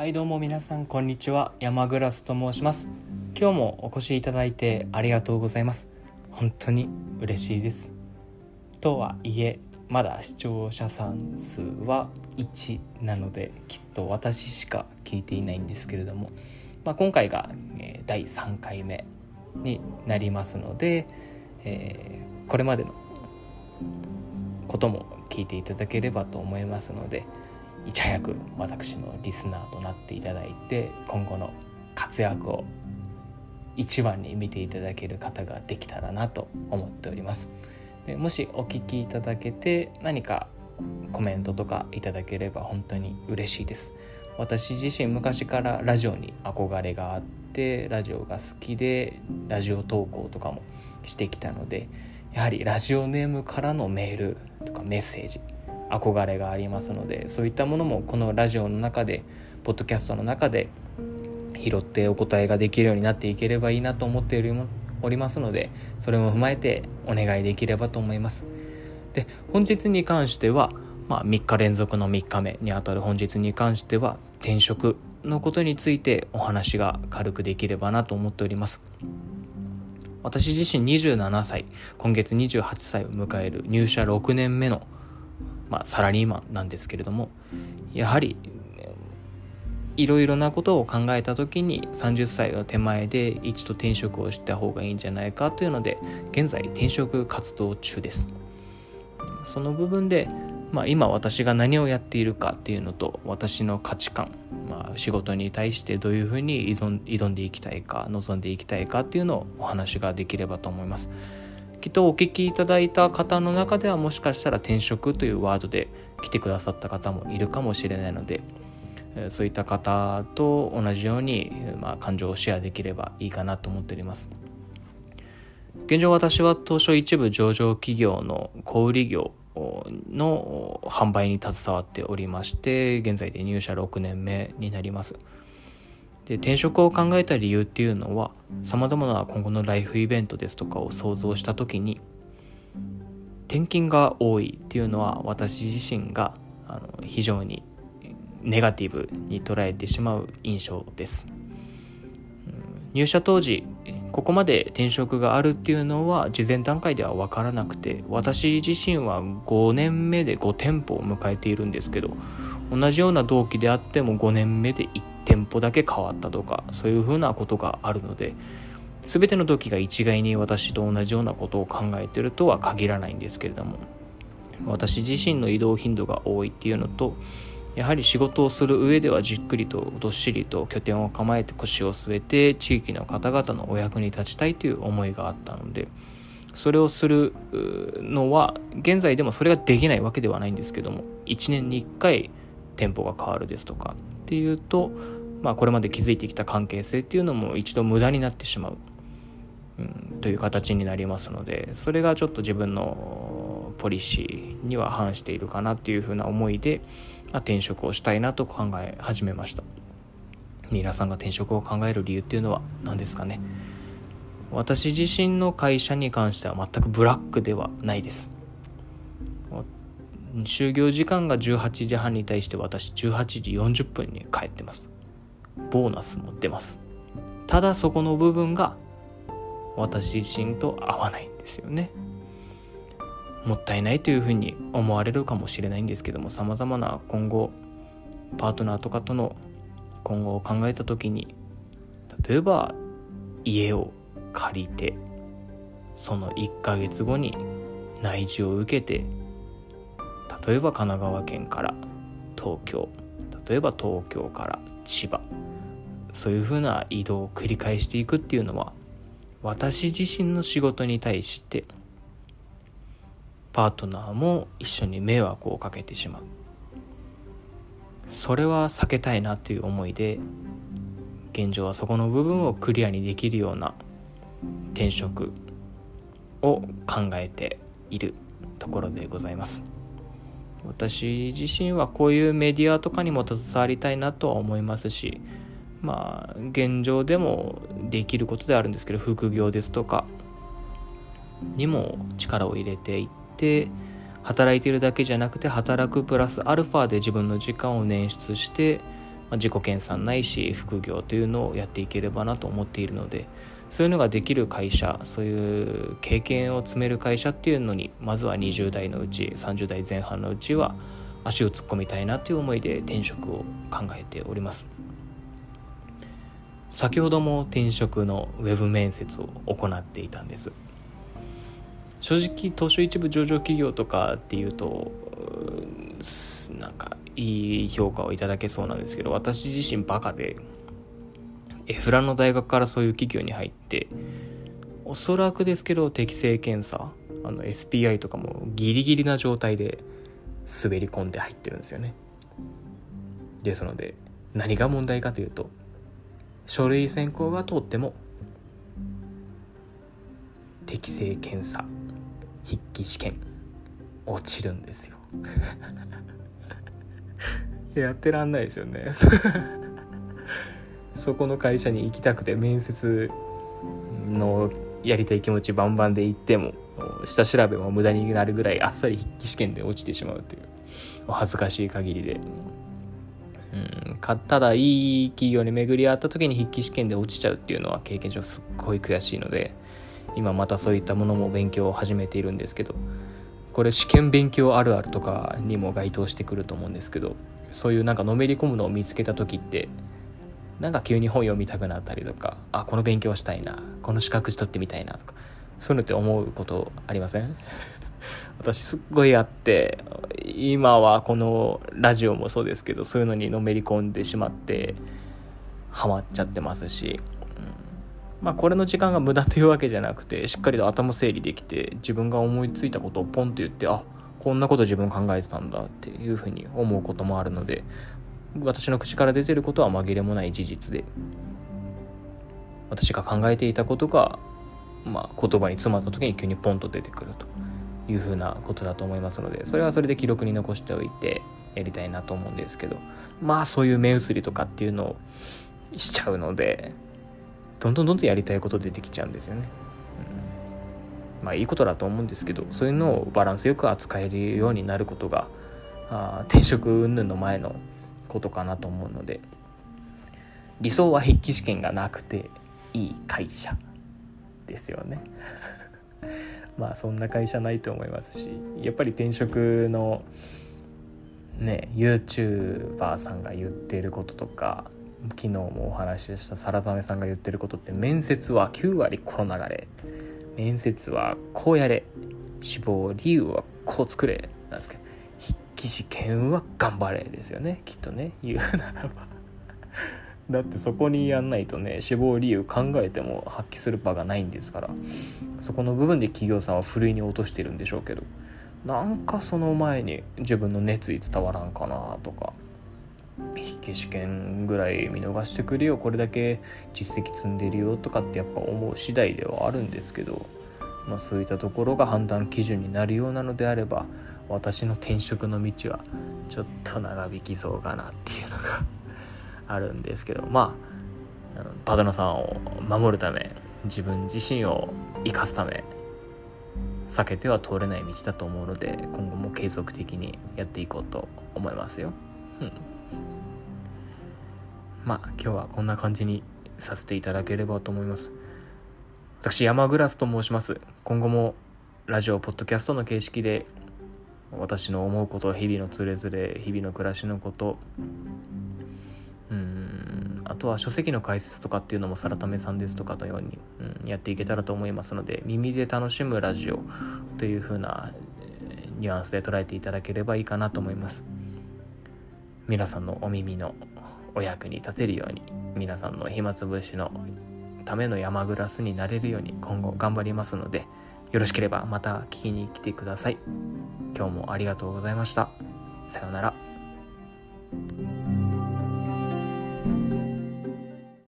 はいどうも皆さんこんにちは。山グラスと申します。今日もお越しいただいてありがとうございます。本当に嬉しいです。とはいえまだ視聴者さん数は1なのできっと私しか聞いていないんですけれども、まあ、今回が、え第3回目になりますので、えー、これまでのことも聞いていただければと思いますのでいち早く私のリスナーとなっていただいて今後の活躍を一番に見ていただける方ができたらなと思っております。でもしお聞きいただけて何かコメントとかいただければ本当に嬉しいです。私自身昔からラジオに憧れがあってラジオが好きでラジオ投稿とかもしてきたのでやはりラジオネームからのメールとかメッセージ憧れがありますのでそういったものもこのラジオの中でポッドキャストの中で拾ってお答えができるようになっていければいいなと思っておりますのでそれも踏まえてお願いできればと思います。で本日に関しては、まあ、3日連続の3日目にあたる本日に関しては転職のことについてお話が軽くできればなと思っております。私自身27歳今月28歳を迎える入社6年目のまあ、サラリーマンなんですけれどもやはりいろいろなことを考えた時に30歳の手前で一度転職をした方がいいんじゃないかというので現在転職活動中です。その部分で、まあ、今私が何をやっているかっていうのと私の価値観、まあ、仕事に対してどういうふうに挑んでいきたいか望んでいきたいかっていうのをお話ができればと思います。きっとお聞きいただいた方の中ではもしかしたら転職というワードで来てくださった方もいるかもしれないのでそういった方と同じように、まあ、感情をシェアできればいいかなと思っております。現状私は当初一部上場企業の小売業の販売に携わっておりまして現在で入社6年目になります。で転職を考えた理由っていうのはさまざまな今後のライフイベントですとかを想像した時に転勤が多いっていうのは私自身があの非常にネガティブに捉えてしまう印象です。入社当時ここまで転職があるっていうのは事前段階では分からなくて私自身は5年目で5店舗を迎えているんですけど同じような同期であっても5年目で1店舗だけ変わったとかそういうふうなことがあるので全ての時が一概に私と同じようなことを考えてるとは限らないんですけれども私自身の移動頻度が多いっていうのとやはり仕事をする上ではじっくりとどっしりと拠点を構えて腰を据えて地域の方々のお役に立ちたいという思いがあったのでそれをするのは現在でもそれができないわけではないんですけども1年に1回店舗が変わるですとかっていうと、まあ、これまで築いてきた関係性っていうのも一度無駄になってしまう、うん、という形になりますのでそれがちょっと自分のポリシーには反しているかなっていうふうな思いで、まあ、転職をしたいなと考え始めました。皆さんが転職を考える理由っていうのは何ですかね。私自身の会社に関しては全くブラックではないです。就業時間が18時半に対して私18時40分に帰ってます。ボーナスも出ます。ただそこの部分が私自身と合わないんですよね。もったいないというふうに思われるかもしれないんですけどもさまざまな今後パートナーとかとの今後を考えた時に例えば家を借りてその1ヶ月後に内示を受けて例えば神奈川県から東京例えば東京から千葉そういうふうな移動を繰り返していくっていうのは私自身の仕事に対してパートナーも一緒に迷惑をかけてしまうそれは避けたいなという思いで現状はそこの部分をクリアにできるような転職を考えているところでございます。私自身はこういうメディアとかにも携わりたいなとは思いますしまあ現状でもできることであるんですけど副業ですとかにも力を入れていって働いてるだけじゃなくて働くプラスアルファで自分の時間を捻出してまあ、自己研鑽ないし副業というのをやっていければなと思っているのでそういうのができる会社そういう経験を積める会社っていうのにまずは20代のうち30代前半のうちは足を突っ込みたいなという思いで転職を考えております。先ほども転職のウェブ面接を行っていたんです。正直東証一部上場企業とかっていうとなんかいい評価をいただけそうなんですけど私自身バカでエフラの大学からそういう企業に入っておそらくですけど適正検査あの SPI とかもギリギリな状態で滑り込んで入ってるんですよね。ですので何が問題かというと書類選考が通っても適正検査筆記試験落ちるんですよ。やってらんないですよね。そこの会社に行きたくて面接のやりたい気持ちバンバンで行っても下調べも無駄になるぐらいあっさり筆記試験で落ちてしまうというお恥ずかしい限りで、うん、ただいい企業に巡り合った時に筆記試験で落ちちゃうっていうのは経験上すっごい悔しいので今またそういったものも勉強を始めているんですけどこれ試験勉強あるあるとかにも該当してくると思うんですけどそういうなんかのめり込むのを見つけた時ってなんか急に本読みたくなったりとかあこの勉強したいなこの資格取ってみたいなとかそういうのって思うことありません？私すっごいあって今はこのラジオもそうですけどそういうのにのめり込んでしまってハマっちゃってますし、うん、まあこれの時間が無駄というわけじゃなくてしっかりと頭整理できて自分が思いついたことをポンと言ってあこんなこと自分考えてたんだっていうふうに思うこともあるので私の口から出てることは紛れもない事実で私が考えていたことが、まあ、言葉に詰まった時に急にポンと出てくると。いうふうなことだと思いますのでそれはそれで記録に残しておいてやりたいなと思うんですけどまあそういう目移りとかっていうのをしちゃうのでどんどんどんどんやりたいこと出てきちゃうんですよね。うん、まあいいことだと思うんですけどそういうのをバランスよく扱えるようになることがあ転職云々の前のことかなと思うので理想は筆記試験がなくていい会社ですよねまあそんな会社ないと思いますしやっぱり転職のね YouTuber さんが言ってることとか昨日もお話ししたサラザメさんが言ってることって面接は9割この流れ。面接はこうやれ。志望理由はこう作れ。なんですけど筆記試験は頑張れですよねきっとね。言うならば。だってそこにやんないとね死亡理由考えても発揮する場がないんですからそこの部分で企業さんはふるいに落としてるんでしょうけどなんかその前に自分の熱意伝わらんかなとか筆記試験ぐらい見逃してくれよこれだけ実績積んでるよとかってやっぱ思う次第ではあるんですけどまあ、そういったところが判断基準になるようなのであれば私の転職の道はちょっと長引きそうかなっていうのがあるんですけどまあパートナーさんを守るため自分自身を生かすため避けては通れない道だと思うので今後も継続的にやっていこうと思いますよ。まあ今日はこんな感じにさせていただければと思います。私山グラスと申します今後もラジオポッドキャストの形式で私の思うこと日々のつれづれ日々の暮らしのこととは書籍の解説とかっていうのもサラタメさんですとかのように、うん、やっていけたらと思いますので耳で楽しむラジオという風なニュアンスで捉えていただければいいかなと思います。皆さんのお耳のお役に立てるように皆さんの暇つぶしのための山グラスになれるように今後頑張りますのでよろしければまた聞きに来てください。今日もありがとうございました。さようなら。